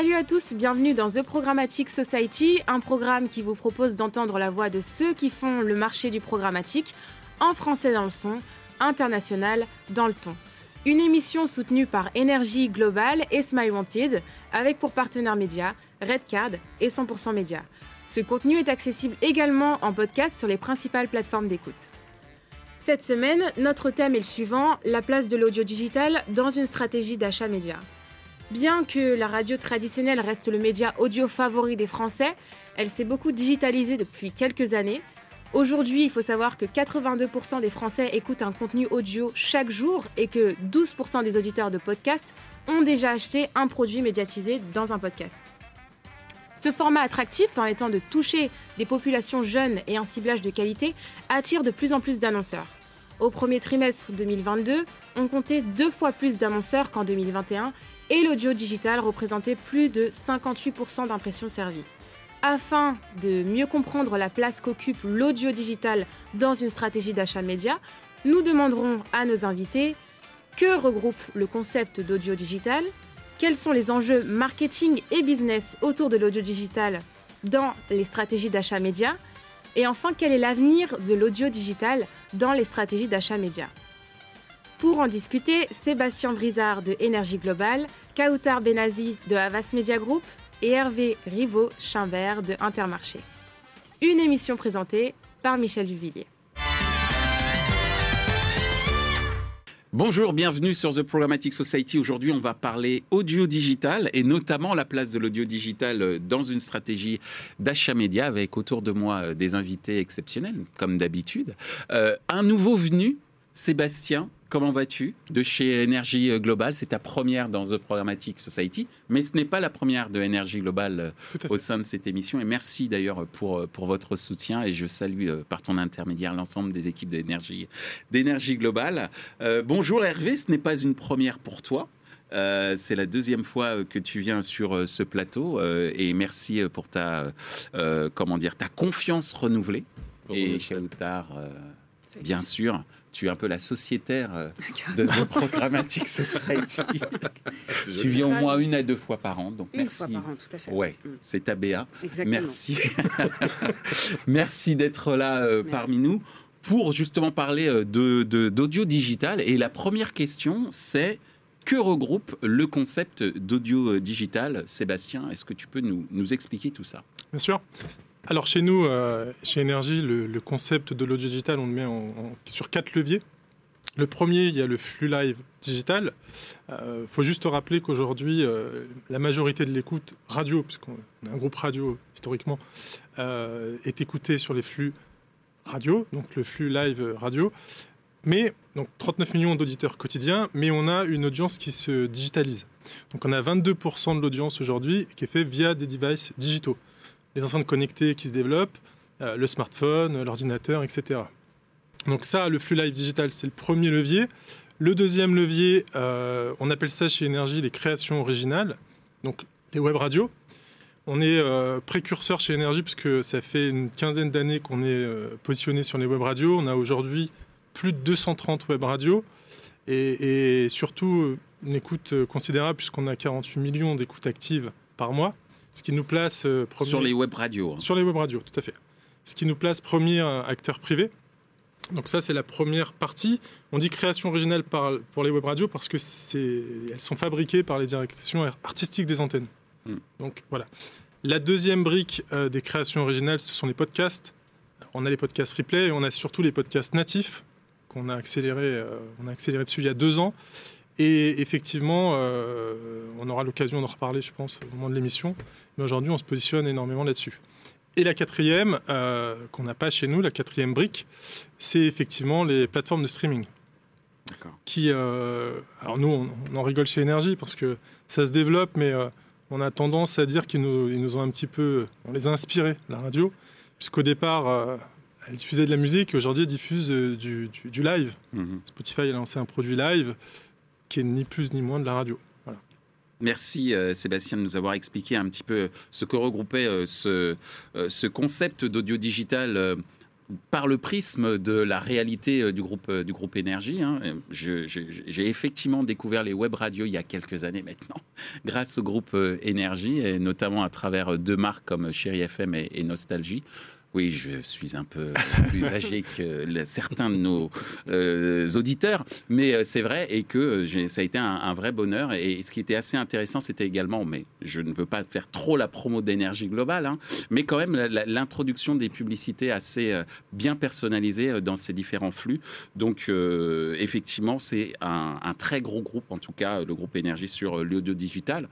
Salut à tous, bienvenue dans The Programmatic Society, un programme qui vous propose d'entendre la voix de ceux qui font le marché du programmatique, en français dans le son, international dans le ton. Une émission soutenue par Énergie Global et Smile Wanted, avec pour partenaires médias Redcard et 100% Média. Ce contenu est accessible également en podcast sur les principales plateformes d'écoute. Cette semaine, notre thème est le suivant, la place de l'audio digital dans une stratégie d'achat média. Bien que la radio traditionnelle reste le média audio favori des Français, elle s'est beaucoup digitalisée depuis quelques années. Aujourd'hui, il faut savoir que 82% des Français écoutent un contenu audio chaque jour et que 12% des auditeurs de podcast ont déjà acheté un produit médiatisé dans un podcast. Ce format attractif permettant de toucher des populations jeunes et un ciblage de qualité attire de plus en plus d'annonceurs. Au premier trimestre 2022, on comptait deux fois plus d'annonceurs qu'en 2021 et l'audio digital représentait plus de 58% d'impressions servies. Afin de mieux comprendre la place qu'occupe l'audio digital dans une stratégie d'achat média, nous demanderons à nos invités que regroupe le concept d'audio digital, quels sont les enjeux marketing et business autour de l'audio digital dans les stratégies d'achat média, et enfin quel est l'avenir de l'audio digital dans les stratégies d'achat média. Pour en discuter, Sébastien Brizard de Énergie Globale, Kautar Benazi de Havas Media Group et Hervé Rivaud-Chimbert de Intermarché. Une émission présentée par Michel Duvillier. Bonjour, bienvenue sur The Programmatic Society. Aujourd'hui, on va parler audio digital et notamment la place de l'audio digital dans une stratégie d'achat média avec autour de moi des invités exceptionnels, comme d'habitude. Euh, un nouveau venu, Sébastien Comment vas-tu De chez Énergie Globale, c'est ta première dans The Programmatic Society, mais ce n'est pas la première de Énergie Globale euh, au sein de cette émission. Et merci d'ailleurs pour, euh, pour votre soutien et je salue euh, par ton intermédiaire l'ensemble des équipes d'énergie, d'énergie Globale. bonjour Hervé, ce n'est pas une première pour toi. c'est la deuxième fois que tu viens sur ce plateau et merci pour ta comment dire ta confiance renouvelée. et Chaloutar, bien sûr, tu es un peu la sociétaire euh, de The Programmatic Society. tu viens au moins une à deux fois par an, donc une fois par an, tout à fait. Ouais, mm. c'est ta BA. Merci. merci d'être là euh, parmi nous pour justement parler euh, de d'audio digital. Et la première question, c'est que regroupe le concept d'audio digital? Sébastien, est-ce que tu peux nous, nous expliquer tout ça? Bien sûr. Alors chez nous, euh, chez Énergie, le, concept de l'audio digital, on le met sur quatre leviers. Le premier, il y a le flux live digital. Il euh, faut juste rappeler qu'aujourd'hui, euh, la majorité de l'écoute radio, puisqu'on est un groupe radio historiquement, est écoutée sur les flux radio, donc le flux live radio. Mais, donc 39 millions d'auditeurs quotidiens, mais on a une audience qui se digitalise. Donc on a 22% de l'audience aujourd'hui qui est fait via des devices digitaux les enceintes connectées qui se développent, euh, le smartphone, l'ordinateur, etc. Donc ça, le flux live digital, c'est le premier levier. Le deuxième levier, euh, on appelle ça chez Énergie les créations originales, donc les web radios. On est euh, précurseur chez Énergie puisque ça fait une quinzaine d'années qu'on est positionné sur les web radios. On a aujourd'hui plus de 230 web radios et surtout une écoute considérable puisqu'on a 48 millions d'écoutes actives par mois ce qui nous place euh, sur les web radios. Hein. Sur les web radios, tout à fait. Ce qui nous place premier euh, acteur privé. Donc ça, c'est la première partie. On dit création originale pour les web radios parce que elles sont fabriquées par les directions artistiques des antennes. Hmm. Donc voilà. La deuxième brique euh, des créations originales, ce sont les podcasts. On a les podcasts replay et on a surtout les podcasts natifs qu'on a accéléré, on a accéléré dessus il y a deux ans. Et effectivement, on aura l'occasion d'en reparler, je pense, au moment de l'émission. Mais aujourd'hui, on se positionne énormément là-dessus. Et la quatrième, euh, qu'on n'a pas chez nous, la quatrième brique, c'est effectivement les plateformes de streaming. Qui, euh, alors nous, on, en rigole chez Énergie parce que ça se développe, mais euh, on a tendance à dire qu'ils nous, ils nous ont un petit peu, on les a inspirés, la radio, puisqu'au départ, elle diffusait de la musique, et aujourd'hui, elle diffuse du, du, live. Mhm. Spotify a lancé un produit live qui est ni plus ni moins de la radio. Merci euh, Sébastien de nous avoir expliqué un petit peu ce que regroupait euh, ce, euh, ce concept d'audio digital par le prisme de la réalité euh, du groupe, euh, du groupe Énergie, hein, j'ai effectivement découvert les web radios il y a quelques années maintenant, grâce au groupe Énergie, et notamment à travers deux marques comme Chéri FM et Nostalgie. Oui, je suis un peu plus âgé que certains de nos euh, auditeurs, mais euh, c'est vrai et que ça a été un, vrai bonheur. Et ce qui était assez intéressant, c'était également, mais je ne veux pas faire trop la promo d'énergie globale, hein, mais quand même l'introduction des publicités assez euh, bien personnalisées dans ces différents flux. Donc, effectivement, c'est un, un, très gros groupe, en tout cas, le groupe énergie sur l'audio digital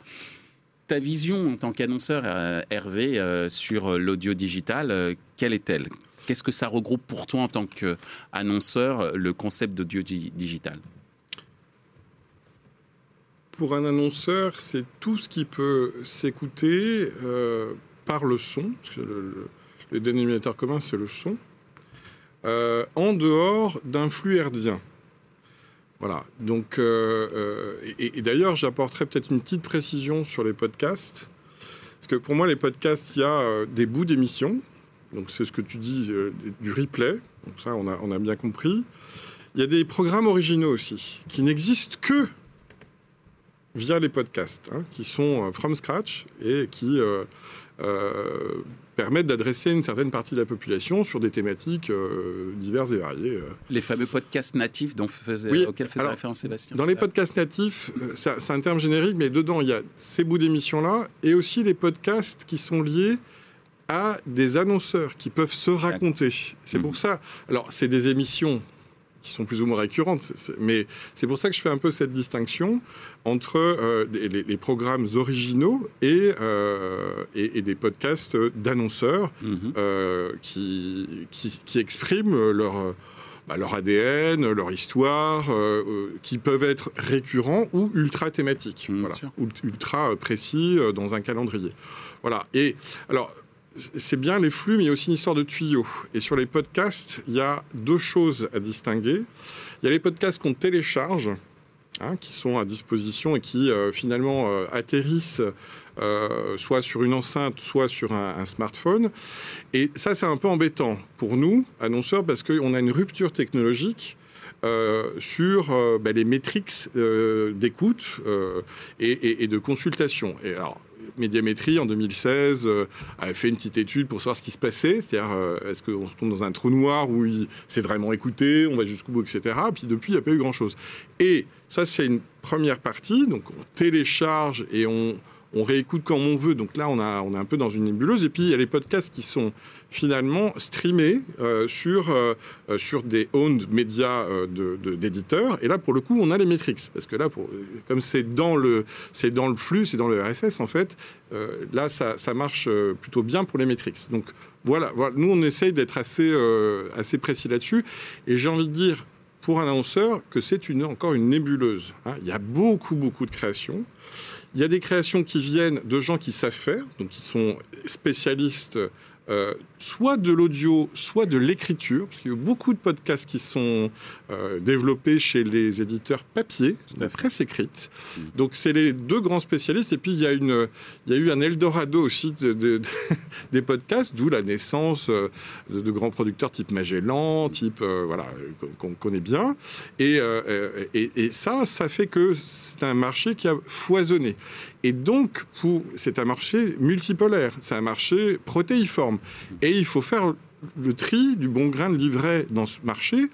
ta vision en tant qu'annonceur, euh, Hervé, euh, sur l'audio digital, euh, quelle est-elle? Qu'est-ce que ça regroupe pour toi en tant qu'annonceur, le concept d'audio digital? Pour un annonceur, c'est tout ce qui peut s'écouter par le son, parce que le, dénominateur commun, c'est le son, en dehors d'un flux herdien. Voilà. Donc, euh, euh, et, d'ailleurs, j'apporterai peut-être une petite précision sur les podcasts. Parce que pour moi, les podcasts, il y a euh, des bouts d'émissions. Donc, c'est ce que tu dis, du replay. Donc, ça, on a, on a bien compris. Il y a des programmes originaux aussi, qui n'existent que via les podcasts, hein, qui sont from scratch et qui permettent d'adresser une certaine partie de la population sur des thématiques euh, diverses et variées. Euh. Les fameux podcasts natifs dont faisait, auxquels faisait référence Sébastien. Dans les podcasts natifs, euh, c'est un terme générique, mais dedans, il y a ces bouts d'émissions-là et aussi les podcasts qui sont liés à des annonceurs qui peuvent se raconter. C'est pour mmh. ça. Alors, c'est des émissions qui sont plus ou moins récurrentes. mais c'est pour ça que je fais un peu cette distinction entre euh, les, programmes originaux et, euh, et, des podcasts d'annonceurs mhm. euh, qui, qui, expriment leur, bah, leur ADN, leur histoire, qui peuvent être récurrents ou ultra thématiques, voilà, ultra précis dans un calendrier. Voilà. Et alors, c'est bien les flux, mais il y a aussi une histoire de tuyaux. Et sur les podcasts, il y a deux choses à distinguer. Il y a les podcasts qu'on télécharge, hein, qui sont à disposition et qui euh, finalement euh, atterrissent euh, soit sur une enceinte, soit sur un, smartphone. Et ça, c'est un peu embêtant pour nous, annonceurs, parce qu'on a une rupture technologique. sur ben, les métriques d'écoute et, et, de consultation. Et alors, Médiamétrie, en 2016, euh, avait fait une petite étude pour savoir ce qui se passait. C'est-à-dire, euh, est-ce qu'on se tombe dans un trou noir où c'est vraiment écouté, on va jusqu'au bout, etc. Puis depuis, il n'y a pas eu grand-chose. Et ça, c'est une première partie. Donc, on télécharge et on, on réécoute comme on veut. Donc là, on, a, on est un peu dans une nébuleuse. Et puis, il y a les podcasts qui sont finalement streamés euh, sur, euh, euh, sur des owned médias d'éditeurs. Et là, pour le coup, on a les métriques. Parce que là, pour, comme c'est dans, le, dans le flux, c'est dans le RSS, en fait, là, ça, ça, marche plutôt bien pour les métriques. Donc voilà, voilà, nous, on essaye d'être assez, assez précis là-dessus. Et j'ai envie de dire, pour un annonceur, que c'est encore une nébuleuse. Hein. Il y a beaucoup, beaucoup de créations. Il y a des créations qui viennent de gens qui savent faire, donc qui sont spécialistes euh, soit de l'audio, soit de l'écriture, parce qu'il y a beaucoup de podcasts qui sont euh, développés chez les éditeurs papier, la presse écrite. Mm. Donc c'est les deux grands spécialistes. Et puis il y a, une, il y a eu un Eldorado aussi de, des podcasts, d'où la naissance euh, de, grands producteurs type Magellan, type voilà qu'on connaît bien. Et, et, et ça, ça fait que c'est un marché qui a foisonné. Et donc, c'est un marché multipolaire, c'est un marché protéiforme. Et il faut faire le tri du bon grain de livret dans ce marché.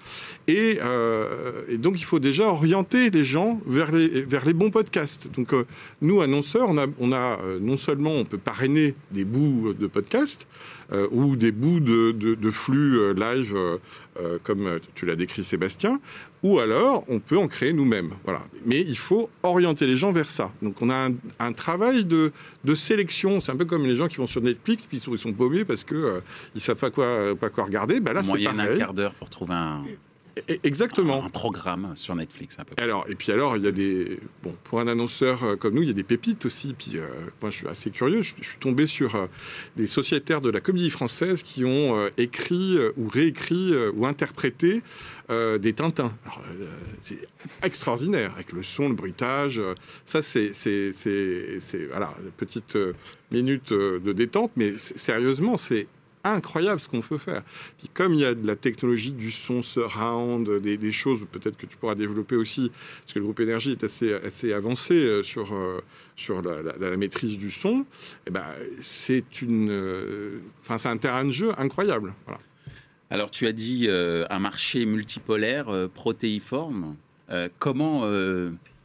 Et, euh, donc, il faut déjà orienter les gens vers les, vers bons podcasts. Donc, euh, nous, annonceurs, on a, euh, non seulement, on peut parrainer des bouts de podcasts ou des bouts de flux live, comme tu l'as décrit, Sébastien, ou alors on peut en créer nous-mêmes. Voilà. Mais il faut orienter les gens vers ça. Donc on a un, travail de, de sélection. C'est un peu comme les gens qui vont sur Netflix puis ils sont, paumés parce qu'ils euh, ne savent pas quoi, pas quoi regarder. Ben là, c'est Moyenne un quart d'heure pour trouver un, Exactement. Un programme sur Netflix, un peu. Alors, et puis alors, il y a des. Bon, pour un annonceur euh, comme nous, il y a des pépites aussi. Puis euh, moi, je suis assez curieux. Je, suis tombé sur euh, des sociétaires de la comédie française qui ont écrit ou réécrit ou interprété des Tintins. c'est extraordinaire, avec le son, le bruitage. ça, c'est. Voilà, petite minute de détente, mais sérieusement, c'est incroyable ce qu'on peut faire. Puis comme il y a de la technologie du son surround, des, des choses peut-être que tu pourras développer aussi, parce que le groupe énergie est assez, assez avancé euh, sur, euh, sur la, maîtrise du son, et eh ben, c'est euh, un terrain de jeu incroyable. Alors tu as dit un marché multipolaire, protéiforme. comment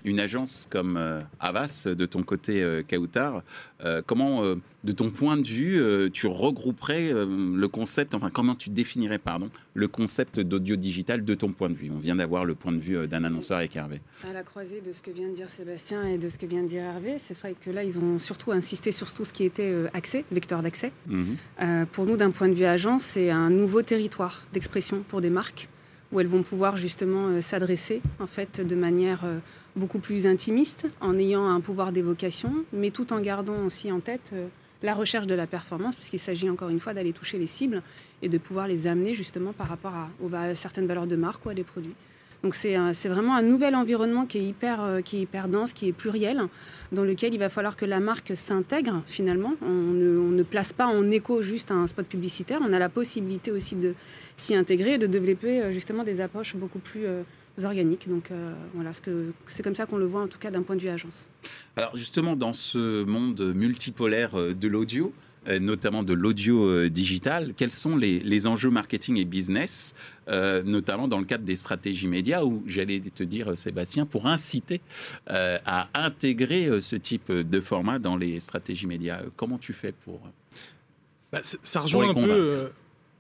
une agence comme euh, Avas, de ton côté, euh, Kautar, euh, comment, de ton point de vue, tu regrouperais le concept, enfin, comment tu définirais, pardon, le concept d'audio digital de ton point de vue? On vient d'avoir le point de vue d'un annonceur avec Hervé. À la croisée de ce que vient de dire Sébastien et de ce que vient de dire Hervé, c'est vrai que là, ils ont surtout insisté sur tout ce qui était accès, vecteur d'accès. Mhm. pour nous, d'un point de vue agence, c'est un nouveau territoire d'expression pour des marques où elles vont pouvoir justement s'adresser en fait de manière beaucoup plus intimiste, en ayant un pouvoir d'évocation, mais tout en gardant aussi en tête euh, la recherche de la performance, puisqu'il s'agit encore une fois d'aller toucher les cibles et de pouvoir les amener justement par rapport à, certaines valeurs de marque ou à des produits. Donc c'est vraiment un nouvel environnement qui est, hyper, euh, qui est hyper dense, qui est pluriel, dans lequel il va falloir que la marque s'intègre finalement. On ne, place pas en écho juste un spot publicitaire, on a la possibilité aussi de s'y intégrer et de développer euh, justement des approches beaucoup plus organiques. Donc euh, voilà, c'est comme ça qu'on le voit en tout cas d'un point de vue agence. Alors justement, dans ce monde multipolaire euh, de l'audio, euh, notamment de l'audio digital, quels sont les, enjeux marketing et business, notamment dans le cadre des stratégies médias, où j'allais te dire, Sébastien, pour inciter à intégrer ce type de format dans les stratégies médias Comment tu fais pour... Bah, ça rejoint un peu...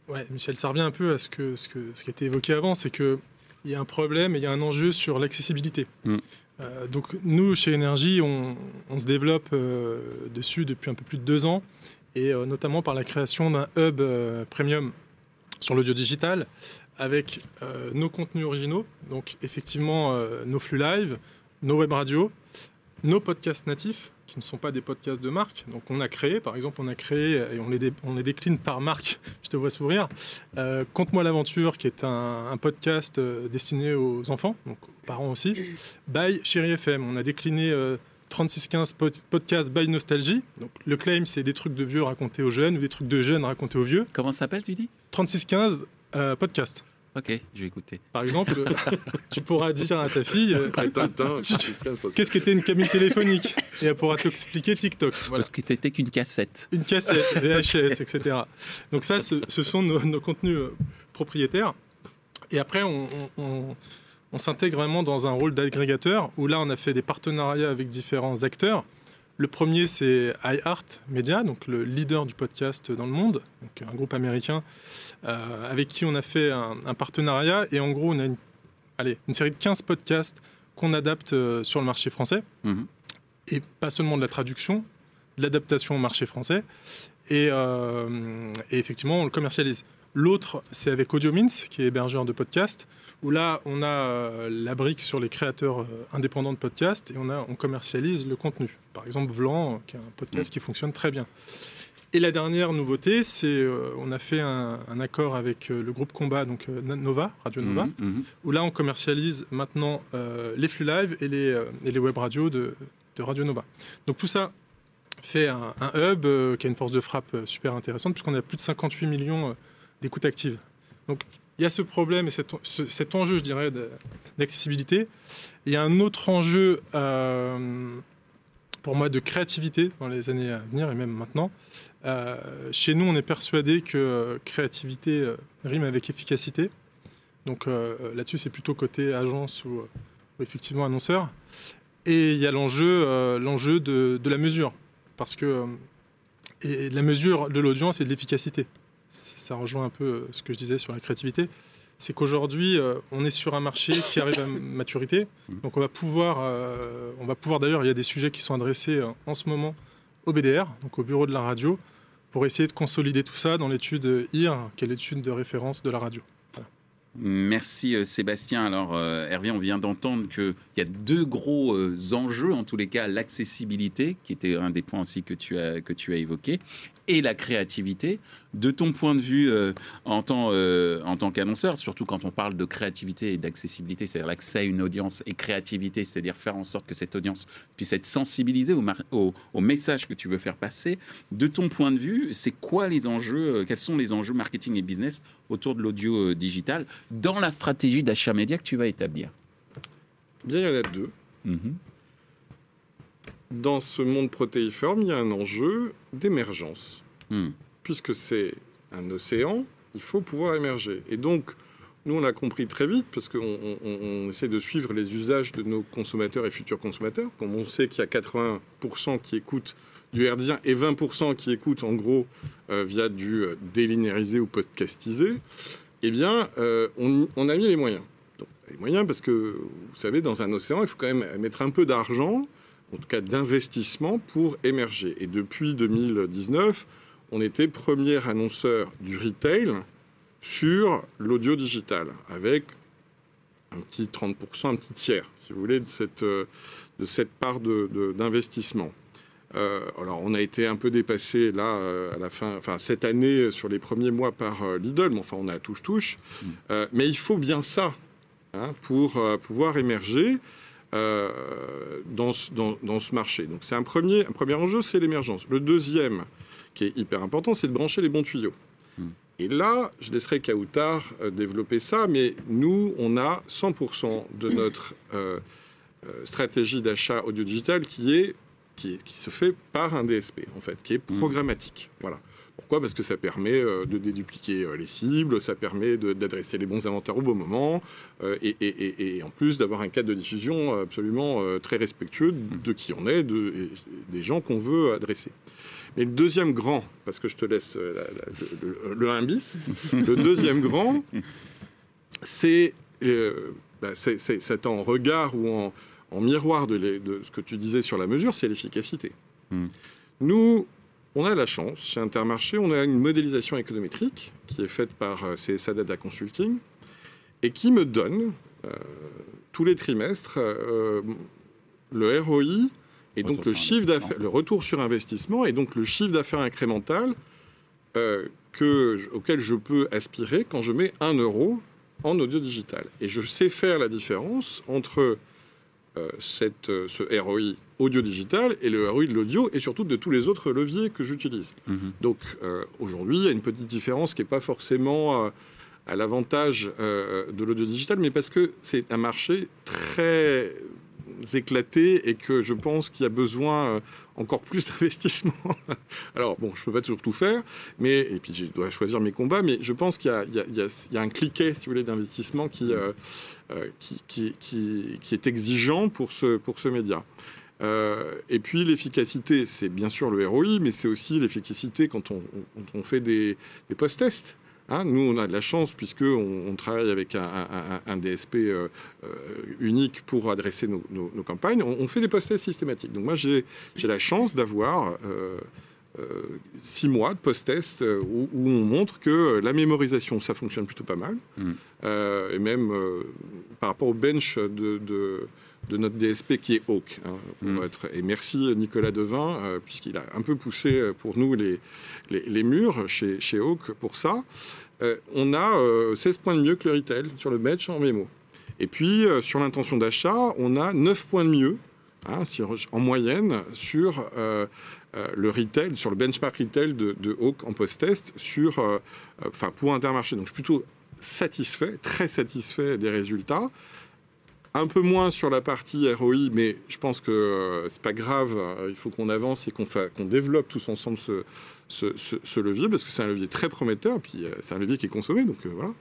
Ouais, Michel, ça revient un peu à ce, que, ce, que, ce qui a été évoqué avant, c'est que il y a un problème et il y a un enjeu sur l'accessibilité. Mm. Euh, donc nous, chez Énergie, on, se développe euh, dessus depuis un peu plus de deux ans, et euh, notamment par la création d'un hub premium sur l'audio digital, avec nos contenus originaux, donc effectivement nos flux live, nos web radios, nos podcasts natifs, qui ne sont pas des podcasts de marque. Donc on a créé, par exemple, on a créé, et on les, on les décline par marque, je te vois sourire, euh, Conte-moi l'aventure, qui est un, podcast euh, destiné aux enfants, donc aux parents aussi, by Chéri FM. On a décliné 3615 euh, podcasts by Nostalgie. Donc le claim, c'est des trucs de vieux racontés aux jeunes ou des trucs de jeunes racontés aux vieux. Comment ça s'appelle, tu dis 3615 podcast. Ok, je vais écouter. Par exemple, tu pourras dire à ta fille euh, qu'est-ce qu'était une cabine téléphonique et elle pourra t'expliquer TikTok. Voilà. Parce que c'était qu'une cassette. Une cassette, VHS, etc. Donc ça, ce, sont nos, contenus euh, propriétaires. Et après, on, on s'intègre vraiment dans un rôle d'agrégateur où là, on a fait des partenariats avec différents acteurs. Le premier, c'est iHeart Media, donc le leader du podcast dans le monde, donc un groupe américain euh, avec qui on a fait un, partenariat. Et en gros, on a une, allez, une série de 15 podcasts qu'on adapte euh, sur le marché français. Mhm. Et pas seulement de la traduction, de l'adaptation au marché français. Et, euh, et, effectivement, on le commercialise. L'autre, c'est avec AudioMins, qui est hébergeur de podcasts, où là, on a euh, la brique sur les créateurs euh, indépendants de podcasts et on, a, on commercialise le contenu. Par exemple, Vlan, qui est un podcast mm. qui fonctionne très bien. Et la dernière nouveauté, c'est euh, on a fait un, accord avec le groupe Combat, donc Nova, Radio Nova, mm, mm. où là on commercialise maintenant les flux live et les, et les web radios de, de, Radio Nova. Donc tout ça fait un, un hub qui a une force de frappe super intéressante, puisqu'on a plus de 58 millions d'écoutes actives. Donc il y a ce problème et cet, enjeu, je dirais, d'accessibilité. Il y a un autre enjeu, euh, pour moi, de créativité dans les années à venir et même maintenant. Euh, chez nous, on est persuadé que créativité euh, rime avec efficacité. Donc là-dessus, c'est plutôt côté agence ou, effectivement annonceur. Et il y a l'enjeu, de, de, la mesure. Parce que et la mesure de l'audience et de l'efficacité ça rejoint un peu euh, ce que je disais sur la créativité, c'est qu'aujourd'hui, euh, on est sur un marché qui arrive à maturité. Mmh. Donc on va pouvoir, euh, on va pouvoir d'ailleurs, il y a des sujets qui sont adressés en ce moment au BDR, donc au bureau de la radio, pour essayer de consolider tout ça dans l'étude IR, qui est l'étude de référence de la radio. Merci euh, Sébastien. Alors euh, Hervé, on vient d'entendre qu'il y a deux gros euh, enjeux, en tous les cas l'accessibilité, qui était un des points aussi que tu as, que tu as évoqué, et la créativité. De ton point de vue en tant, en tant qu'annonceur, surtout quand on parle de créativité et d'accessibilité, c'est-à-dire l'accès à une audience et créativité, c'est-à-dire faire en sorte que cette audience puisse être sensibilisée au, au, au, message que tu veux faire passer. De ton point de vue, c'est quoi les enjeux, quels sont les enjeux marketing et business autour de l'audio digital dans la stratégie d'achat média que tu vas établir? Bien, il y en a deux. Mhm. Dans ce monde protéiforme, il y a un enjeu d'émergence. Hmm. Puisque c'est un océan, il faut pouvoir émerger. Et donc, nous, on l'a compris très vite, parce qu'on essaie de suivre les usages de nos consommateurs et futurs consommateurs. Comme on sait qu'il y a 80% qui écoutent du herdien et 20% qui écoutent en gros euh, via du euh, délinéarisé ou podcastisé, eh bien, euh, on, a mis les moyens. les moyens parce que, vous savez, dans un océan, il faut quand même mettre un peu d'argent, en tout cas d'investissement, pour émerger. Et depuis 2019, on était premier annonceur du retail sur l'audio digital, avec un petit 30%, un petit tiers, si vous voulez, de cette, de cette part d'investissement. De, euh, alors, on a été un peu dépassé là euh, à la fin, enfin cette année sur les premiers mois par euh, Lidl, mais enfin on a touche touche. Mm. mais il faut bien ça hein, pour pouvoir émerger dans ce, dans, ce, marché. Donc c'est un premier, un premier enjeu, c'est l'émergence. Le deuxième, qui est hyper important, c'est de brancher les bons tuyaux. Mm. Et là, je laisserai Kautar développer ça, mais nous, on a 100% de notre stratégie d'achat audio digital qui est qui, se fait par un DSP, en fait, qui est mmh. programmatique. Voilà. Pourquoi? Parce que ça permet euh, de dédupliquer euh, les cibles, ça permet d'adresser les bons inventaires au bon moment, euh, et, en plus d'avoir un cadre de diffusion absolument très respectueux mmh. de qui on est, de, des gens qu'on veut adresser. Mais le deuxième grand, parce que je te laisse le, le, 1 bis, le deuxième grand, c'est bah, c'est en regard ou en, en miroir de, ce que tu disais sur la mesure, c'est l'efficacité. Hmm. Nous, on a la chance, chez Intermarché, on a une modélisation économétrique qui est faite par euh, CSA Data Consulting et qui me donne euh, tous les trimestres euh, le ROI et donc le chiffre d'affaires, le retour sur investissement et donc le chiffre d'affaires incrémental que, auquel je peux aspirer quand je mets un euro en audio digital. Et je sais faire la différence entre cette, euh, ce ROI audio digital et le ROI de l'audio et surtout de tous les autres leviers que j'utilise. Mhm. Donc euh, aujourd'hui, il y a une petite différence qui n'est pas forcément à l'avantage de l'audio digital, mais parce que c'est un marché très éclaté et que je pense qu'il y a besoin encore plus d'investissement. Alors bon, je peux pas toujours tout faire, mais et puis je dois choisir mes combats, mais je pense qu'il y, y, y, a un cliquet, si vous voulez, d'investissement qui, euh, qui, qui, qui, est exigeant pour ce, pour ce média. Euh, et puis l'efficacité, c'est bien sûr le ROI, mais c'est aussi l'efficacité quand on, on, fait des, des post-tests. Hein. nous, on a de la chance puisqu'on on travaille avec un, un, DSP euh, unique pour adresser nos, nos, campagnes. On, fait des post-tests systématiques. Donc moi, j'ai la chance d'avoir six mois de post-test où, où, on montre que la mémorisation, ça fonctionne plutôt pas mal. Mm. Euh, et même euh, par rapport au bench de, de, notre DSP qui est Hawk. Hein, mm. être, et merci Nicolas Devin, euh, puisqu'il a un peu poussé pour nous les, les, murs chez, chez Hawk pour ça. on a 16 points de mieux que le retail sur le bench en mémo. Et puis sur l'intention d'achat, on a 9 points de mieux hein, en moyenne sur le retail, sur le benchmark retail de, de Hawk en post-test sur, enfin pour Intermarché. Donc je suis plutôt satisfait, très satisfait des résultats. Un peu moins sur la partie ROI, mais je pense que euh, c'est pas grave. Euh, il faut qu'on avance et qu'on développe tous ensemble ce, levier parce que c'est un levier très prometteur. Puis euh, c'est un levier qui est consommé, donc voilà.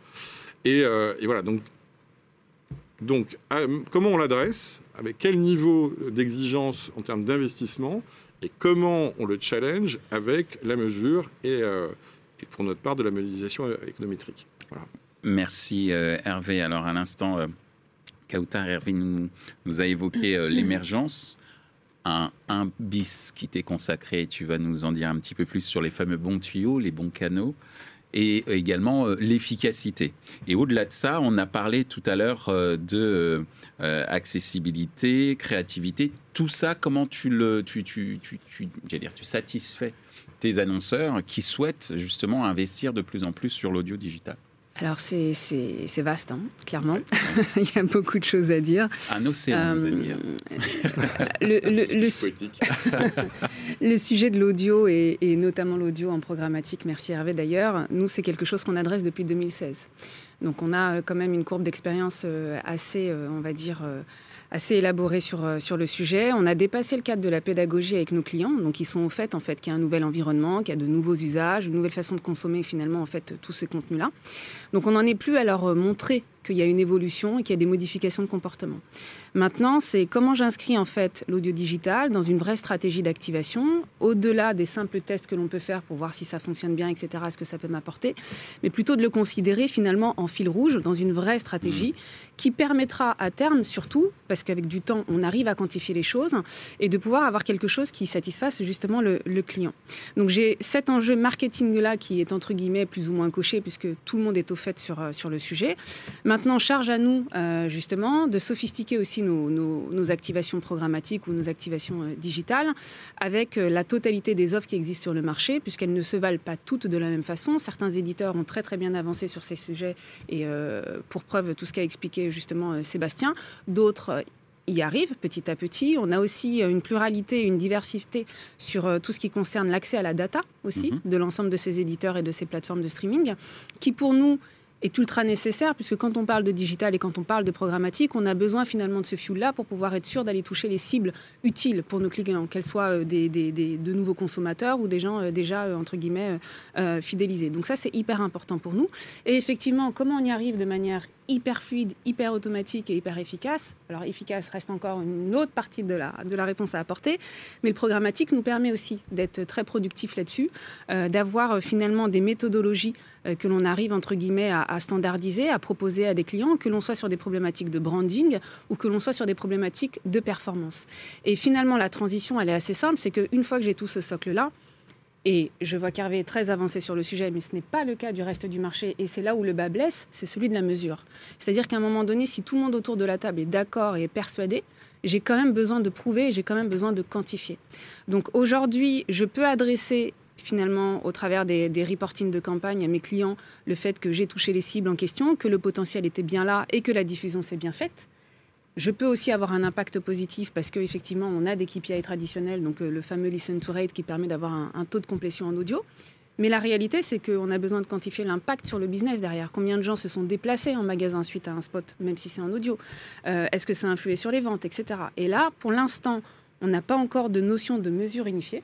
Et, voilà. Donc, donc comment on l'adresse? Avec quel niveau d'exigence en termes d'investissement? Et comment on le challenge avec la mesure et, pour notre part de la modélisation économétrique? Voilà. Merci Hervé. Alors à l'instant, Kautar Hervé nous, a évoqué euh, l'émergence. Un, un, bis qui t'est consacré, tu vas nous en dire un petit peu plus sur les fameux bons tuyaux, les bons canaux. et également l'efficacité. Et au-delà de ça, on a parlé tout à l'heure de accessibilité, créativité. Tout ça, comment tu le, tu, tu, tu, tu, dire, tu satisfais tes annonceurs qui souhaitent justement investir de plus en plus sur l'audio digital? Alors c'est vaste, hein, clairement. Il y a beaucoup de choses à dire. Un océan, vous allez dire. Le, le, le, sujet de l'audio et, et, notamment l'audio en programmatique, merci Hervé d'ailleurs, nous c'est quelque chose qu'on adresse depuis 2016. Donc on a quand même une courbe d'expérience euh, assez, euh, on va dire, euh, assez élaboré sur, euh, sur le sujet. On a dépassé le cadre de la pédagogie avec nos clients, donc ils sont au fait en fait qu'il y a un nouvel environnement, qu'il y a de nouveaux usages, une nouvelle façon de consommer finalement en fait tous ces contenus-là. Donc on n'en est plus à leur montrer qu'il y a une évolution et qu'il y a des modifications de comportement. Maintenant, c'est comment j'inscris en fait l'audio digital dans une vraie stratégie d'activation, au-delà des simples tests que l'on peut faire pour voir si ça fonctionne bien, etc., ce que ça peut m'apporter, mais plutôt de le considérer finalement en fil rouge dans une vraie stratégie qui permettra à terme surtout, parce qu'avec du temps, on arrive à quantifier les choses, et de pouvoir avoir quelque chose qui satisfasse justement le, client. Donc j'ai cet enjeu marketing-là qui est entre guillemets plus ou moins coché, puisque tout le monde est au fait sur, euh, sur le sujet. Maintenant, charge à nous euh, justement de sophistiquer aussi nos, activations programmatiques ou nos activations euh, digitales avec la totalité des offres qui existent sur le marché, puisqu'elles ne se valent pas toutes de la même façon. Certains éditeurs ont très très bien avancé sur ces sujets, et pour preuve tout ce qu'a expliqué justement euh, Sébastien. D'autres euh, y arrivent petit à petit. On a aussi euh, une pluralité, une diversité sur tout ce qui concerne l'accès à la data aussi mhm. de l'ensemble de ces éditeurs et de ces plateformes de streaming, qui pour nous est ultra nécessaire, puisque quand on parle de digital et quand on parle de programmatique, on a besoin finalement de ce fuel-là pour pouvoir être sûr d'aller toucher les cibles utiles pour nos clients, qu'elles soient euh, de nouveaux consommateurs ou des gens euh, déjà, euh, entre guillemets, fidélisés. Donc ça, c'est hyper important pour nous. Et effectivement, comment on y arrive de manière hyper fluide, hyper automatique et hyper efficace. Alors efficace reste encore une autre partie de la, de la réponse à apporter, mais le programmatique nous permet aussi d'être très productif là-dessus, d'avoir finalement des méthodologies euh, que l'on arrive, entre guillemets, à, standardiser, à proposer à des clients, que l'on soit sur des problématiques de branding ou que l'on soit sur des problématiques de performance. Et finalement, la transition, elle est assez simple, c'est qu'une fois que j'ai tout ce socle-là, et je vois qu'Hervé est très avancé sur le sujet, mais ce n'est pas le cas du reste du marché. Et c'est là où le bas blesse, c'est celui de la mesure. C'est-à-dire qu'à un moment donné, si tout le monde autour de la table est d'accord et est persuadé, j'ai quand même besoin de prouver, j'ai quand même besoin de quantifier. Donc aujourd'hui, je peux adresser finalement, au travers des, des reportings de campagne à mes clients, le fait que j'ai touché les cibles en question, que le potentiel était bien là et que la diffusion s'est bien faite. Je peux aussi avoir un impact positif parce qu'effectivement, on a des KPI traditionnels, donc euh, le fameux listen to rate qui permet d'avoir un, taux de complétion en audio. Mais la réalité, c'est qu'on a besoin de quantifier l'impact sur le business derrière. Combien de gens se sont déplacés en magasin suite à un spot, même si c'est en audio? Euh, Est-ce que ça a influé sur les ventes, etc. Et là, pour l'instant, on n'a pas encore de notion de mesure unifiée.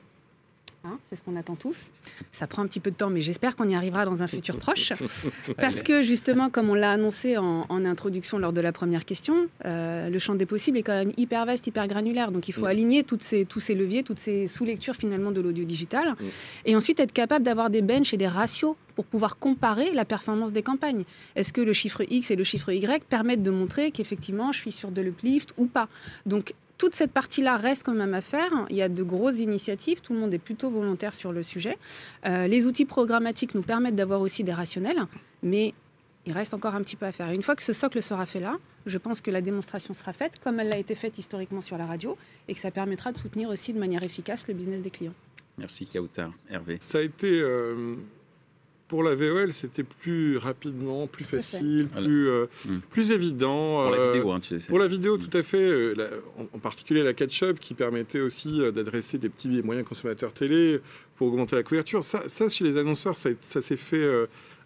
Hein, c'est ce qu'on attend tous. Ça prend un petit peu de temps, mais j'espère qu'on y arrivera dans un futur proche. Parce que justement, comme on l'a annoncé en, introduction lors de la première question, euh, le champ des possibles est quand même hyper vaste, hyper granulaire. Donc il faut aligner toutes ces, tous ces leviers, toutes ces sous-lectures finalement de l'audio digital. Et ensuite être capable d'avoir des benches et des ratios pour pouvoir comparer la performance des campagnes. Est-ce que le chiffre X et le chiffre Y permettent de montrer qu'effectivement je suis sur de l'uplift ou pas? Donc toute cette partie-là reste quand même à faire. Il y a de grosses initiatives, tout le monde est plutôt volontaire sur le sujet. Euh, les outils programmatiques nous permettent d'avoir aussi des rationnels, mais il reste encore un petit peu à faire. une fois que ce socle sera fait là, je pense que la démonstration sera faite, comme elle l'a été faite historiquement sur la radio, et que ça permettra de soutenir aussi de manière efficace le business des clients. Merci Kautar. Hervé. Ça a été euh, pour la VOL, c'était plus rapidement, plus facile, plus, euh, hmm. plus évident. Pour la euh, vidéo, hein, tu sais. Pour la vidéo, hmm. tout à fait. Euh, en, particulier la catch-up qui permettait aussi d'adresser des petits et moyens consommateurs télé pour augmenter la couverture. Ça, ça chez les annonceurs, ça, ça s'est fait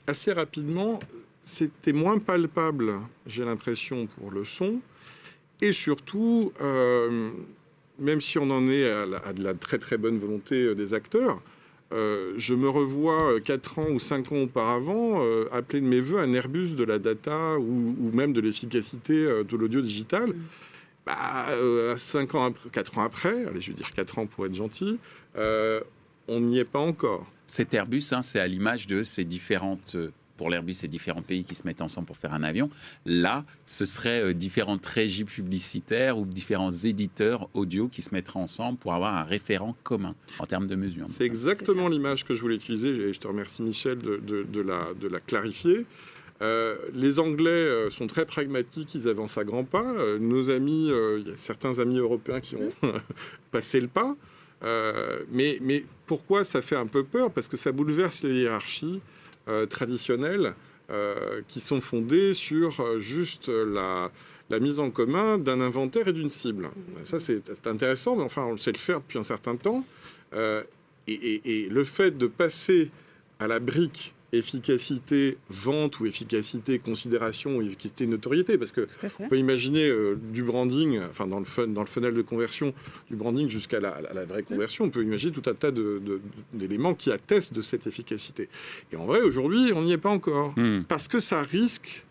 assez rapidement. C'était moins palpable, j'ai l'impression, pour le son. Et surtout, même si on en est à, à, de la très très bonne volonté des acteurs, euh, je me revois 4 euh, ans ou 5 ans auparavant euh, appeler de mes voeux un Airbus de la data ou, même de l'efficacité de l'audio digital. Mm. Bah, 5 ans, 4 ans après, allez, je vais dire 4 ans pour être gentil, on n'y est pas encore. Cet Airbus, hein, c'est à l'image de ces différentes pour l'Airbus, c'est différents pays qui se mettent ensemble pour faire un avion. Là, ce serait euh, différentes régies publicitaires ou différents éditeurs audio qui se mettraient ensemble pour avoir un référent commun en termes de mesure. C'est exactement l'image que je voulais utiliser et je te remercie Michel de, la, de la clarifier. Euh, les Anglais euh, sont très pragmatiques, ils avancent à grands pas. nos amis, il y a certains amis européens qui ont passé le pas. mais, mais pourquoi ça fait un peu peur? Parce que ça bouleverse les hiérarchies euh, traditionnelles euh, qui sont fondées sur euh, juste la, mise en commun d'un inventaire et d'une cible. Ça, c'est intéressant, mais enfin, on le sait le faire depuis un certain temps. et, le fait de passer à la brique efficacité vente ou efficacité considération ou efficacité notoriété parce que on peut imaginer euh, du branding enfin dans le fun, dans le funnel de conversion du branding jusqu'à la, vraie conversion. On peut imaginer tout un tas d'éléments qui attestent de cette efficacité. Et en vrai aujourd'hui on n'y est pas encore. Hmm. parce que ça risque euh,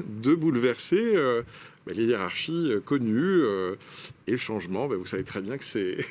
de bouleverser euh, bah, les hiérarchies euh, connues euh, et le changement, bah, vous savez très bien que c'est.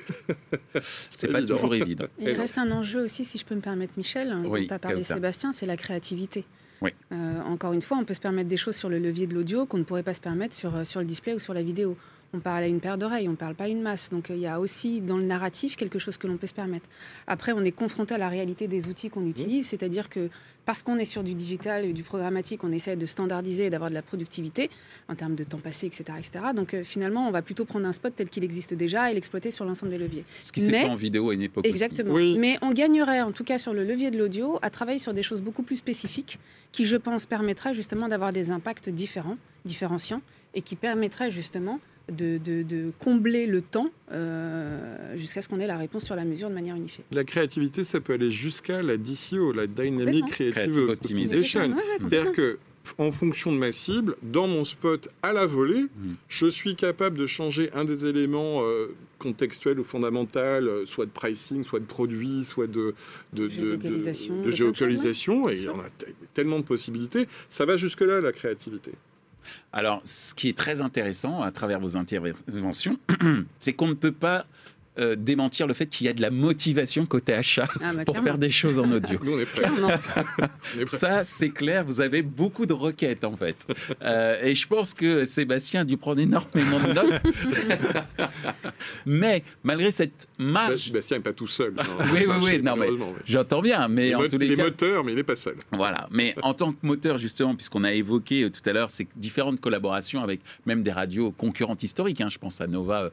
c'est pas, toujours évident. il reste un enjeu aussi, si je peux me permettre, Michel, hein, dont tu as parlé, Sébastien, c'est la créativité. Oui. Euh, encore une fois, on peut se permettre des choses sur le levier de l'audio qu'on ne pourrait pas se permettre sur, sur le display ou sur la vidéo on parle à une paire d'oreilles, on ne parle pas à une masse. Donc il y a aussi dans le narratif quelque chose que l'on peut se permettre. Après, on est confronté à la réalité des outils qu'on utilise, c'est-à-dire que parce qu'on est sur du digital et du programmatique, on essaie de standardiser et d'avoir de la productivité en termes de temps passé, etc. etc. Donc euh, finalement, on va plutôt prendre un spot tel qu'il existe déjà et l'exploiter sur l'ensemble des leviers. Ce qui s'est fait en vidéo à une époque. Exactement. Mais on gagnerait, en tout cas sur le levier de l'audio, à travailler sur des choses beaucoup plus spécifiques qui, je pense, permettraient justement d'avoir des impacts différents, différenciants et qui permettraient justement de, combler le temps euh, jusqu'à ce qu'on ait la réponse sur la mesure de manière unifiée. La créativité, ça peut aller jusqu'à la DCO, la Dynamic Creative, Optimization. C'est-à-dire que en fonction de ma cible, dans mon spot à la volée, mm. je suis capable de changer un des éléments euh, contextuels ou fondamentaux, euh, soit de pricing, soit de produit, soit de, de, de géolocalisation. et on a tellement de possibilités. Ça va jusque-là, la créativité. Alors, ce qui est très intéressant à travers vos interventions, c'est qu'on ne peut pas euh, démentir le fait qu'il y a de la motivation côté achat ah, bah, pour faire des choses en audio. Nous, on est prêts. Ça, c'est clair, vous avez beaucoup de requêtes en fait. Euh, et je pense que Sébastien a dû prendre énormément de notes. mais malgré cette marge. Sébastien n'est pas tout seul. oui, oui, oui, non, mais j'entends bien. Mais en tous les il est moteur, mais il n'est pas seul. Voilà. Mais en tant que moteur, justement, puisqu'on a évoqué euh, tout à l'heure ces différentes collaborations avec même des radios concurrentes historiques, hein, je pense à Nova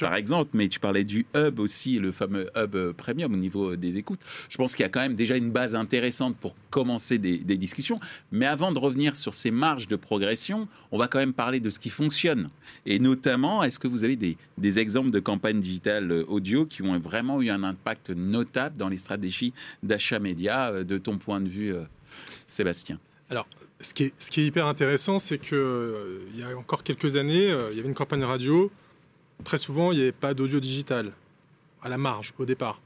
par exemple, mais tu parlais du hub aussi, le fameux hub euh, premium au niveau des écoutes. Je pense qu'il y a quand même déjà une base intéressante pour commencer des, discussions. Mais avant de revenir sur ces marges de progression, on va quand même parler de ce qui fonctionne. Et notamment, est-ce que vous avez des, exemples de campagnes digitales euh, audio qui ont vraiment eu un impact notable dans les stratégies d'achat média, euh, de ton point de vue, Sébastien? Alors, ce qui, est, hyper intéressant, c'est qu'il il y a encore quelques années, il y avait une campagne radio Très souvent, il n'y avait pas d'audio digital à la marge au départ.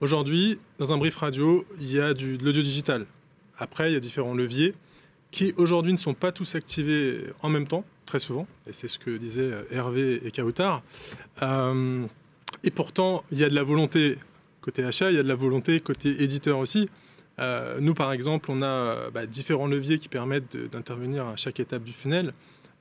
Aujourd'hui, dans un brief radio, il y a de l'audio digital. Après, il y a différents leviers qui aujourd'hui ne sont pas tous activés en même temps, très souvent, et c'est ce que disaient Hervé et Kautar. Euh, et pourtant, il y a de la volonté côté achat, il y a de la volonté côté éditeur aussi. Euh, nous, par exemple, on a bah, différents leviers qui permettent d'intervenir à chaque étape du funnel.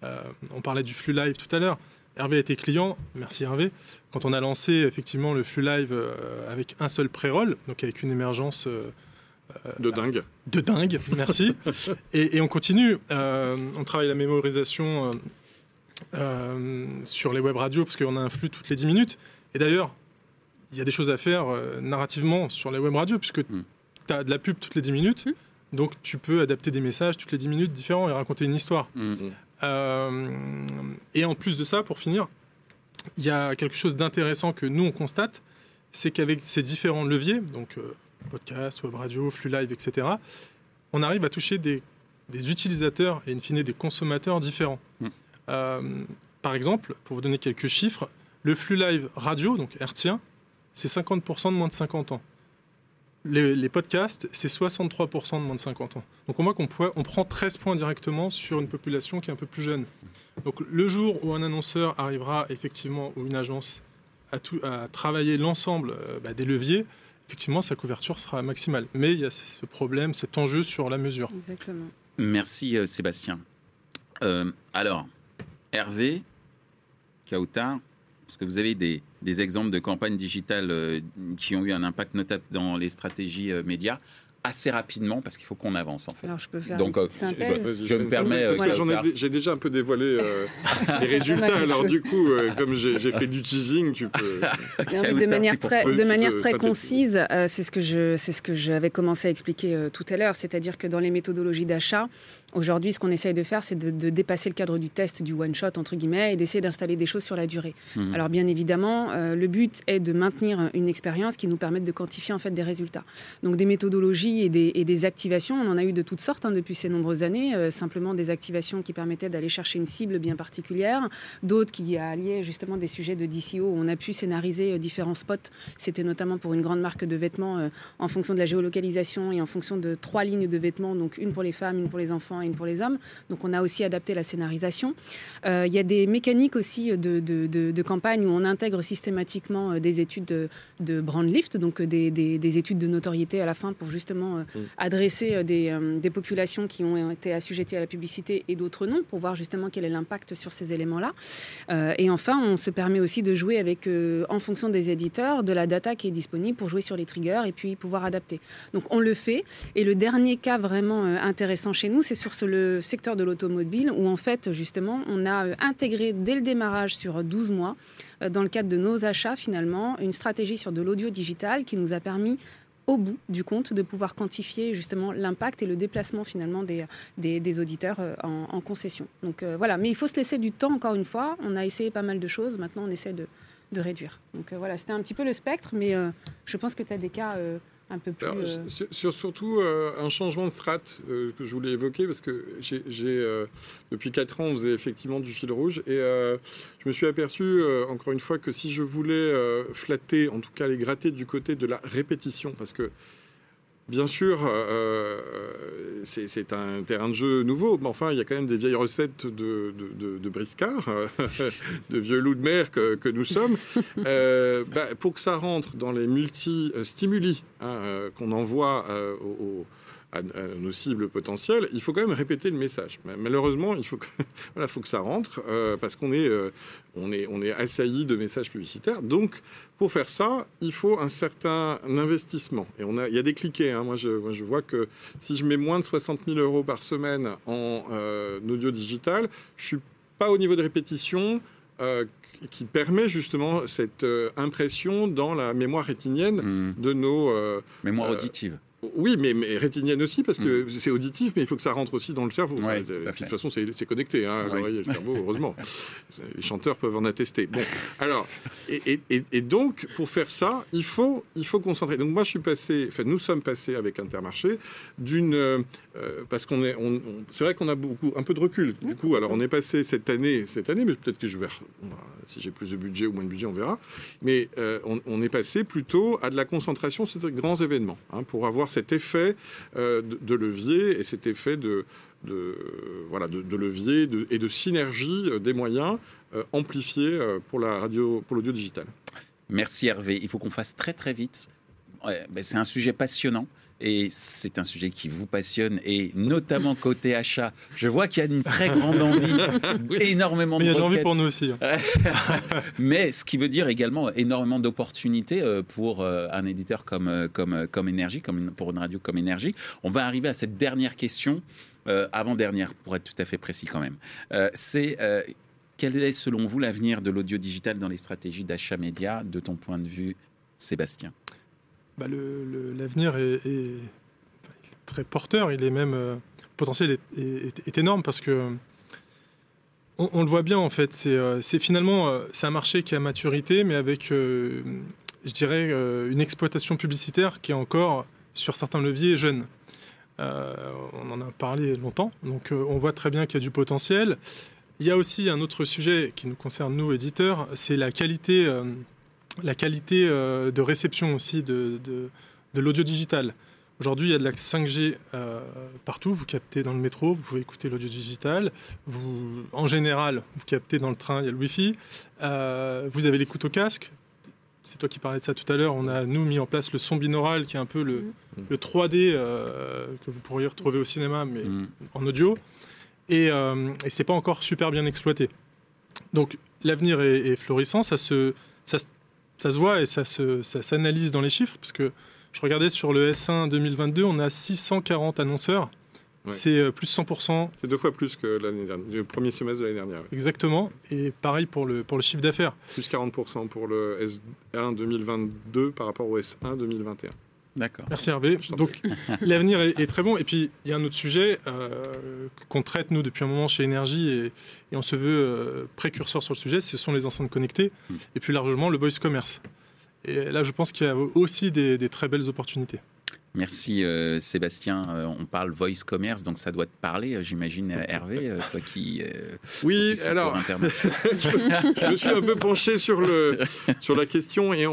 Euh, on parlait du flux live tout à l'heure. Hervé a été client, merci Hervé, quand on a lancé effectivement le flux live euh, avec un seul pré-roll, donc avec une émergence euh, euh, de dingue. De dingue, merci. et, on continue. on travaille la mémorisation sur les web radios parce qu'on a un flux toutes les 10 minutes. Et d'ailleurs, il y a des choses à faire narrativement sur les web radios puisque hmm. tu as de la pub toutes les 10 minutes. Hmm. Donc tu peux adapter des messages toutes les 10 minutes différents et raconter une histoire. Hmm. Euh, et en plus de ça, pour finir, il y a quelque chose d'intéressant que nous on constate, c'est qu'avec ces différents leviers, donc euh, podcast, web radio, flux live, etc., on arrive à toucher des, utilisateurs et in fine des consommateurs différents. Mm. Euh, par exemple, pour vous donner quelques chiffres, le flux live radio, donc hertzien, c'est 50% de moins de 50 ans les, podcasts, c'est 63% de moins de 50 ans. Donc on voit qu'on on prend 13 points directement sur une population qui est un peu plus jeune. Donc le jour où un annonceur arrivera effectivement, ou une agence, à, tout, à travailler l'ensemble euh, bah, des leviers, effectivement, sa couverture sera maximale. Mais il y a ce problème, cet enjeu sur la mesure. Exactement. Merci Sébastien. alors, Hervé, Kauta, est-ce que vous avez des, exemples de campagnes digitales qui ont eu un impact notable dans les stratégies médias assez rapidement parce qu'il faut qu'on avance en fait. Alors je peux faire Donc euh, je, me permets. Euh, j'ai déjà un peu dévoilé euh, les résultats. alors du coup, comme j'ai fait du teasing, tu peux. de manière très, de manière très concise, c'est ce que je, c'est ce que j'avais commencé à expliquer tout à l'heure, c'est-à-dire que dans les méthodologies d'achat, Aujourd'hui, ce qu'on essaye de faire, c'est de, dépasser le cadre du test, du one-shot, entre guillemets, et d'essayer d'installer des choses sur la durée. Mhm. Alors, bien évidemment, euh, le but est de maintenir une expérience qui nous permette de quantifier en fait des résultats. Donc, des méthodologies et des, activations, on en a eu de toutes sortes hein, depuis ces nombreuses années. Euh, simplement des activations qui permettaient d'aller chercher une cible bien particulière, d'autres qui alliaient justement des sujets de DCO où on a pu scénariser euh, différents spots. C'était notamment pour une grande marque de vêtements en fonction de la géolocalisation et en fonction de trois lignes de vêtements, donc une pour les femmes, une pour les enfants et une pour les hommes. Donc on a aussi adapté la scénarisation. Euh, il y a des mécaniques aussi de, de, campagne où on intègre systématiquement euh, des études de, brand lift, donc euh, des, études de notoriété à la fin pour justement mm. adresser des, populations qui ont été assujetties à la publicité et d'autres non, pour voir justement quel est l'impact sur ces éléments-là. et enfin, on se permet aussi de jouer avec, en fonction des éditeurs, de la data qui est disponible pour jouer sur les triggers et puis pouvoir adapter. Donc on le fait. Et le dernier cas vraiment intéressant chez nous, c'est sur ce le secteur de l'automobile où en fait justement on a euh, intégré dès le démarrage sur 12 mois euh, dans le cadre de nos achats finalement une stratégie sur de l'audio digital qui nous a permis au bout du compte de pouvoir quantifier justement l'impact et le déplacement finalement des, des, auditeurs euh, en, concession. Donc voilà, mais il faut se laisser du temps encore une fois. On a essayé pas mal de choses, maintenant on essaie de, de réduire. Donc voilà, c'était un petit peu le spectre, mais je pense que tu as des cas un peu plus. Euh, sur, surtout euh, un changement de strat euh, que je voulais évoquer parce que j'ai depuis 4 ans on faisait effectivement du fil rouge et je me suis aperçu encore une fois que si je voulais flatter, en tout cas les gratter du côté de la répétition, parce que Bien sûr, euh, euh, c'est un terrain de jeu nouveau, mais enfin, il y a quand même des vieilles recettes de, de, briscard, de vieux loups de mer que, nous sommes. Euh, bah, pour que ça rentre dans les multi-stimuli hein, qu'on envoie aux à, nos cibles potentielles, il faut quand même répéter le message. Malheureusement, il faut que, voilà, faut que ça rentre euh, parce qu'on est, euh, on est, on est assailli de messages publicitaires. Donc, pour faire ça, il faut un certain investissement. Et on a, il y a des cliquets. Hein. Moi, je, moi, je vois que si je mets moins de 60 000 euros par semaine en euh, audio digital, je suis pas au niveau de répétition. qui permet justement cette impression dans la mémoire rétinienne mmh. de nos... mémoire auditive. Oui, mais, rétinienne aussi, parce que mm. c'est auditif, mais il faut que ça rentre aussi dans le cerveau. de toute façon, c'est connecté, hein, l'oreille et le cerveau, heureusement. Les chanteurs peuvent en attester. Bon, alors, et, donc, pour faire ça, il faut, il faut concentrer. Donc, moi, je suis passé, enfin, nous sommes passés avec Intermarché d'une. Euh, parce qu'on est. On, c'est vrai qu'on a beaucoup, un peu de recul. Du coup, alors, on est passé cette année, cette année, mais peut-être que je vais. Si j'ai plus de budget ou moins de budget, on verra. Mais euh, on, est passé plutôt à de la concentration sur ces grands événements, hein, pour avoir cet effet euh, de, levier et cet effet de, voilà, de, levier et de synergie euh, des moyens euh, amplifiés pour la radio, pour l'audio digital. Merci Hervé. Il faut qu'on fasse très très vite. Ben, c'est un sujet passionnant et c'est un sujet qui vous passionne et notamment côté achat. Je vois qu'il y a une très grande envie, énormément de Il y a envie pour nous aussi. Hein. Mais ce qui veut dire également énormément d'opportunités euh, pour euh, un éditeur comme, euh, comme, comme Énergie, comme pour une radio comme Énergie. On va arriver à cette dernière question, avant-dernière pour être tout à fait précis quand même. c'est quel est selon vous l'avenir de l'audio digital dans les stratégies d'achat média de ton point de vue, Sébastien? Bah, l'avenir est, très porteur, il est même euh, potentiel est, énorme parce que on, le voit bien en fait. C'est euh, finalement euh, c'est un marché qui a maturité, mais avec je dirais une exploitation publicitaire qui est encore sur certains leviers jeune. on en a parlé longtemps, donc on voit très bien qu'il y a du potentiel. Il y a aussi un autre sujet qui nous concerne, nous, éditeurs, c'est la qualité la qualité euh, de réception aussi de, de, l'audio digital. Aujourd'hui, il y a de la 5G euh, partout. Vous captez dans le métro, vous pouvez écouter l'audio digital. Vous, en général, vous captez dans le train, il y a le Wi-Fi. Euh, vous avez l'écoute au casque. c'est toi qui parlais de ça tout à l'heure, on a nous mis en place le son binaural qui est un peu le, mm. le 3D que vous pourriez retrouver au cinéma, mais mm. en audio. Et, et c'est pas encore super bien exploité. Donc l'avenir est, florissant, ça se, ça, ça, se voit et ça s'analyse ça dans les chiffres, parce que je regardais sur le S1 2022, on a 640 annonceurs. C'est euh, plus 100%. C'est deux fois plus que l'année dernière, le premier semestre de l'année dernière. Exactement. Et pareil pour le, pour le chiffre d'affaires. Plus 40% pour le S1 2022 par rapport au S1 2021. D'accord. Merci Hervé. Donc l'avenir est, très bon. Et puis il y a un autre sujet euh, qu'on traite nous depuis un moment chez Énergie et, on se veut euh, précurseur sur le sujet, ce sont les enceintes connectées hmm. et plus largement le voice commerce. Et là je pense qu'il y a aussi des très belles opportunités. Merci euh, Sébastien. Euh, on parle voice commerce, donc ça doit te parler, euh, j'imagine, Hervé, toi qui. oui, alors. je, me suis un peu penché sur, le, sur la question et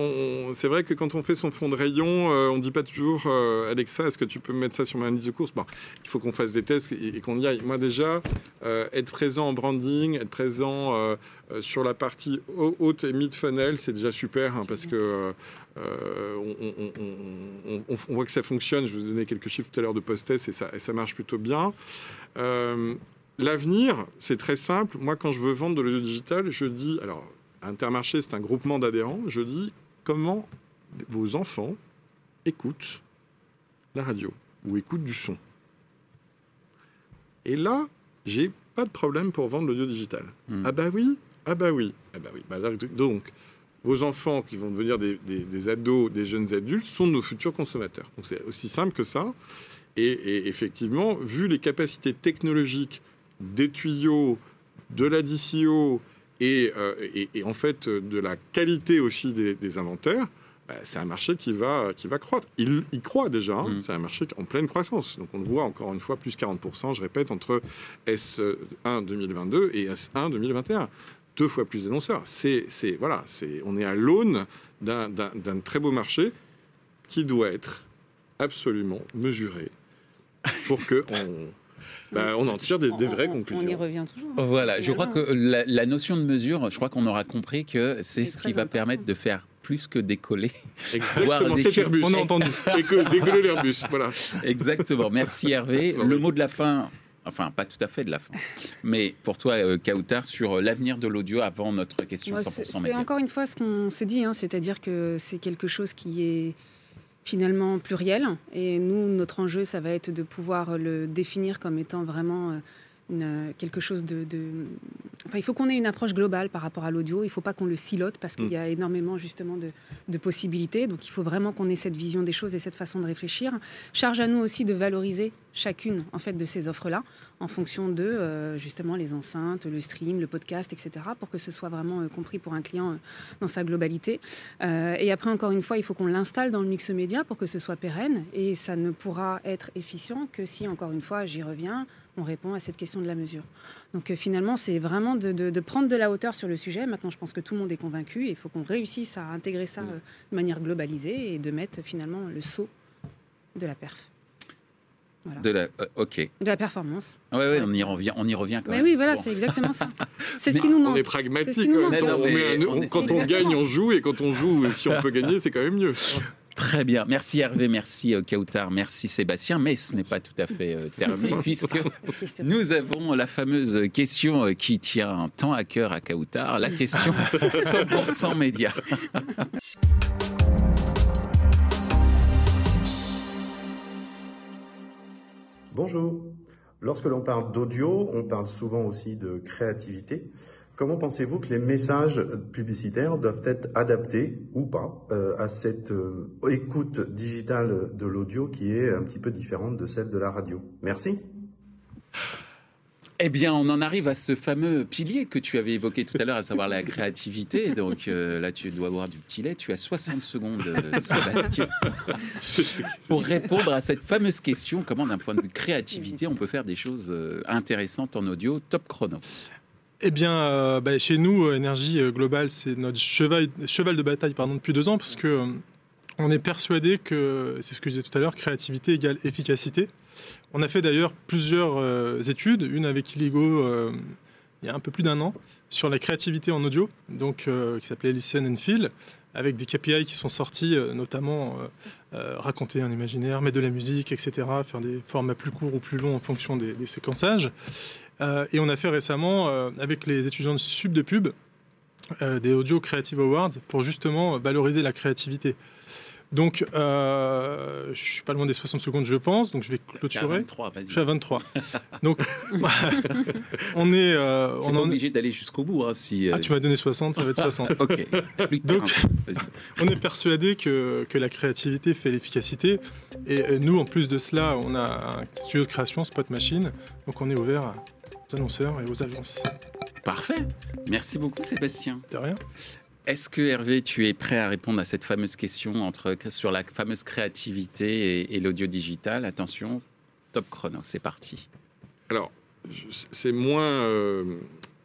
c'est vrai que quand on fait son fond de rayon, on ne dit pas toujours Alexa, est-ce que tu peux me mettre ça sur ma liste de courses? Bon, Il faut qu'on fasse des tests et, qu'on y aille. Moi, déjà, être présent en branding, être présent sur la partie haute et mid-funnel, c'est déjà super hein, parce que euh, on, voit que ça fonctionne. Je vous ai donné quelques chiffres tout à l'heure de post-test et ça, et ça marche plutôt bien. Euh, l'avenir, c'est très simple. Moi, quand je veux vendre de l'audio digital, je dis, alors, Intermarché, c'est un groupement d'adhérents, je dis comment vos enfants écoutent la radio ou écoutent du son? Et là, j'ai pas de problème pour vendre l'audio digital. Hmm. Ah bah oui, ah bah oui, ah bah oui. Bah, donc, vos enfants qui vont devenir des, ados, des jeunes adultes, sont nos futurs consommateurs. Donc c'est aussi simple que ça. Et, effectivement, vu les capacités technologiques des tuyaux, de la DCO euh, et, en fait de la qualité aussi des, inventaires, bah, c'est un marché qui va, qui va croître. Il, il croît déjà, hein. mmh. c'est un marché en pleine croissance. Donc on le voit encore une fois, plus 40%, je répète, entre S1 2022 et S1 2021 deux fois plus d'annonceurs. C'est, c'est, voilà, c'est, on est à l'aune d'un, très beau marché qui doit être absolument mesuré pour que on, bah, on en tire des, vraies conclusions. On y revient toujours. Voilà, je crois que la, notion de mesure, je crois qu'on aura compris que c'est, ce qui va permettre de faire plus que décoller. Exactement, c'est Airbus. On a entendu. décoller l'Airbus, voilà. Exactement. Merci Hervé. Le mot de la fin, enfin pas tout à fait de la fin. Mais pour toi, euh, Kautar, sur l'avenir de l'audio avant notre question 100% C'est encore une fois ce qu'on se dit, hein, c'est-à-dire que c'est quelque chose qui est finalement pluriel. Et nous, notre enjeu, ça va être de pouvoir le définir comme étant vraiment... Euh, quelque chose de, Enfin, il faut qu'on ait une approche globale par rapport à l'audio. Il ne faut pas qu'on le silote parce qu'il y a mm. énormément justement de, de, possibilités. Donc il faut vraiment qu'on ait cette vision des choses et cette façon de réfléchir. Charge à nous aussi de valoriser chacune en fait de ces offres-là en fonction de euh, justement les enceintes, le stream, le podcast, etc. pour que ce soit vraiment euh, compris pour un client euh, dans sa globalité. et après encore une fois, il faut qu'on l'installe dans le mix média pour que ce soit pérenne et ça ne pourra être efficient que si encore une fois, j'y reviens, on répond à cette question de la mesure. Donc finalement, c'est vraiment de, prendre de la hauteur sur le sujet. Maintenant, je pense que tout le monde est convaincu et il faut qu'on réussisse à intégrer ça de manière globalisée et de mettre finalement le saut de la perf. De la, euh, ok. De la performance. Oui, ouais, on y revient, on y revient quand Mais même. oui, voilà, c'est exactement ça. C'est ce qui nous manque. On est pragmatique. Quand, on, gagne, on joue, et quand on joue, si on peut gagner, c'est quand même mieux. Très bien. Merci Hervé, merci euh, Kautar, merci Sébastien. Mais ce n'est pas tout à fait euh, terminé puisque nous avons la fameuse question qui tient tant à cœur à Kautar, la question 100% média. Bonjour. Lorsque l'on parle d'audio, on parle souvent aussi de créativité. Comment pensez-vous que les messages publicitaires doivent être adaptés ou pas euh, à cette euh, écoute digitale de l'audio qui est un petit peu différente de celle de la radio? Merci. Eh bien, on en arrive à ce fameux pilier que tu avais évoqué tout à l'heure, à savoir la créativité. Donc euh, là, tu dois boire du petit lait. Tu as 60 secondes, euh, Sébastien, pour répondre à cette fameuse question comment, d'un point de vue créativité, on peut faire des choses euh, intéressantes en audio. Top chrono? Eh bien, bah, chez nous, Énergie Globale, c'est notre cheval, de bataille pardon, depuis deux ans, parce que on est persuadé que, c'est ce que je disais tout à l'heure, créativité égale efficacité. On a fait d'ailleurs plusieurs euh, études, une avec Iligo, euh, il y a un peu plus d'un an, sur la créativité en audio, donc qui s'appelait Listen and Feel, avec des KPI qui sont sortis, notamment raconter un imaginaire, mettre de la musique, etc., faire des formats plus courts ou plus longs en fonction des séquençages. Et on a fait récemment, avec les étudiants de Sub de Pub, des Audio Creative Awards pour justement valoriser la créativité. Donc, euh, je suis pas loin des 60 secondes, je pense. Donc, je vais clôturer. 23, je suis à 23. donc, on est. Euh, on est obligé d'aller jusqu'au bout. Hein, si, euh, Ah, tu m'as donné 60, ça va être 60. ok. donc, on est persuadé que, que la créativité fait l'efficacité. Et euh, nous, en plus de cela, on a un studio de création, Spot Machine. Donc, on est ouvert aux annonceurs et aux agences. Parfait. Merci beaucoup, Sébastien. De rien. Est-ce que Hervé, tu es prêt à répondre à cette fameuse question entre, sur la fameuse créativité et, l'audio digital? Attention, top chrono, c'est parti. Alors, c'est moins euh,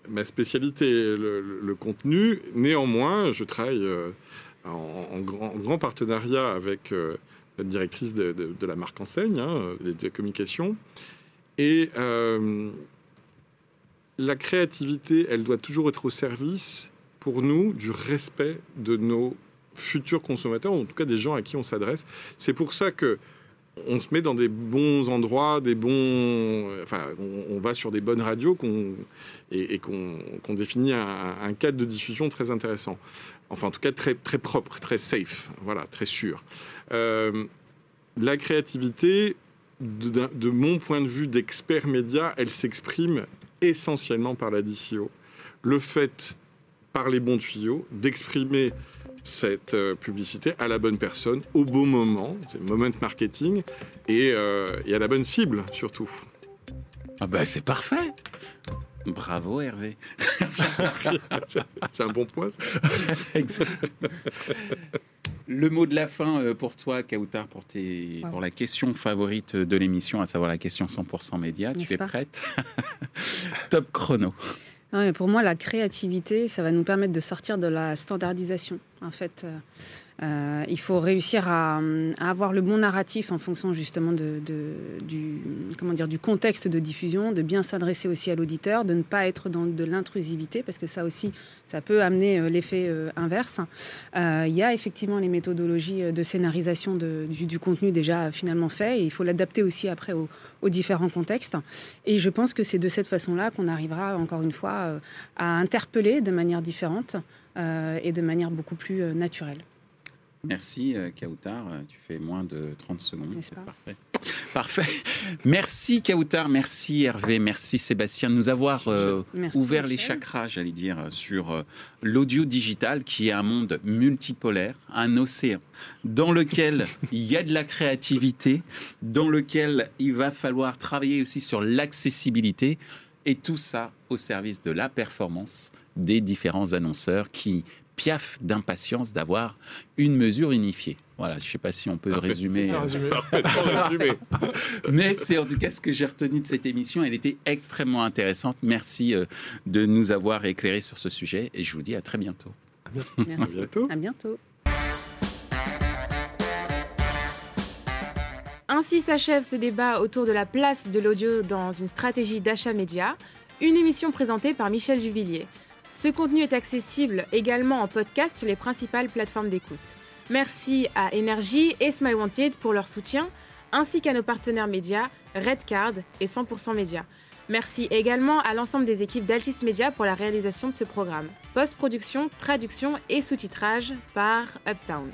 ma spécialité, le, contenu. Néanmoins, je travaille euh, en, grand, partenariat avec euh, la directrice de, la marque enseigne, hein, de la communication. Et la créativité, elle doit toujours être au service pour nous du respect de nos futurs consommateurs, en tout cas des gens à qui on s'adresse. C'est pour ça que on se met dans des bons endroits, des bons, enfin, on, va sur des bonnes radios et, qu'on définit un, cadre de diffusion très intéressant. Enfin, en tout cas, très, très propre, très safe, voilà, très sûr. Euh, la créativité, de, mon point de vue d'expert média, elle s'exprime essentiellement par la DCO. Le fait par les bons tuyaux, d'exprimer cette euh, publicité à la bonne personne, au bon moment, c'est le moment marketing, euh, et, à la bonne cible surtout. Ah ben c'est parfait Bravo Hervé C'est un bon point Exactement le mot de la fin euh, pour toi, Kautar, pour, tes, pour la question favorite de l'émission, à savoir la question 100% média. Tu es prête? Top chrono pour moi, la créativité, ça va nous permettre de sortir de la standardisation. En fait, euh, il faut réussir à, avoir le bon narratif en fonction justement du, comment dire, du contexte de diffusion, de bien s'adresser aussi à l'auditeur, de ne pas être dans de l'intrusivité, parce que ça aussi, ça peut amener euh, l'effet euh, inverse. Il y a effectivement les méthodologies de scénarisation du, contenu déjà finalement fait, et il faut l'adapter aussi après aux, différents contextes. Et je pense que c'est de cette façon-là qu'on arrivera, encore une fois, à interpeller de manière différente et de manière beaucoup plus naturelle. Merci euh, Kautar, euh, tu fais moins de 30 secondes. C'est parfait. Parfait. Merci Kautar, merci Hervé, merci Sébastien de nous avoir euh, ouvert les chakras, j'allais dire, sur l'audio digital qui est un monde multipolaire, un océan dans lequel il y a de la créativité, dans lequel il va falloir travailler aussi sur l'accessibilité et tout ça au service de la performance des différents annonceurs qui piaf d'impatience d'avoir une mesure unifiée. Voilà, je ne sais pas si on peut résumer. Euh, Mais c'est en tout cas ce que j'ai retenu de cette émission. Elle était extrêmement intéressante. Merci euh, de nous avoir éclairé sur ce sujet et je vous dis à très bientôt. À bientôt. À bientôt. Ainsi s'achève ce débat autour de la place de l'audio dans une stratégie d'achat média, une émission présentée par Michel Juvillier. Ce contenu est accessible également en podcast sur les principales plateformes d'écoute. Merci à Energy et Smile Wanted pour leur soutien, ainsi qu'à nos partenaires médias Redcard et 100% Média. Merci également à l'ensemble des équipes d'Altis Media pour la réalisation de ce programme. Post-production, traduction et sous-titrage par Uptown.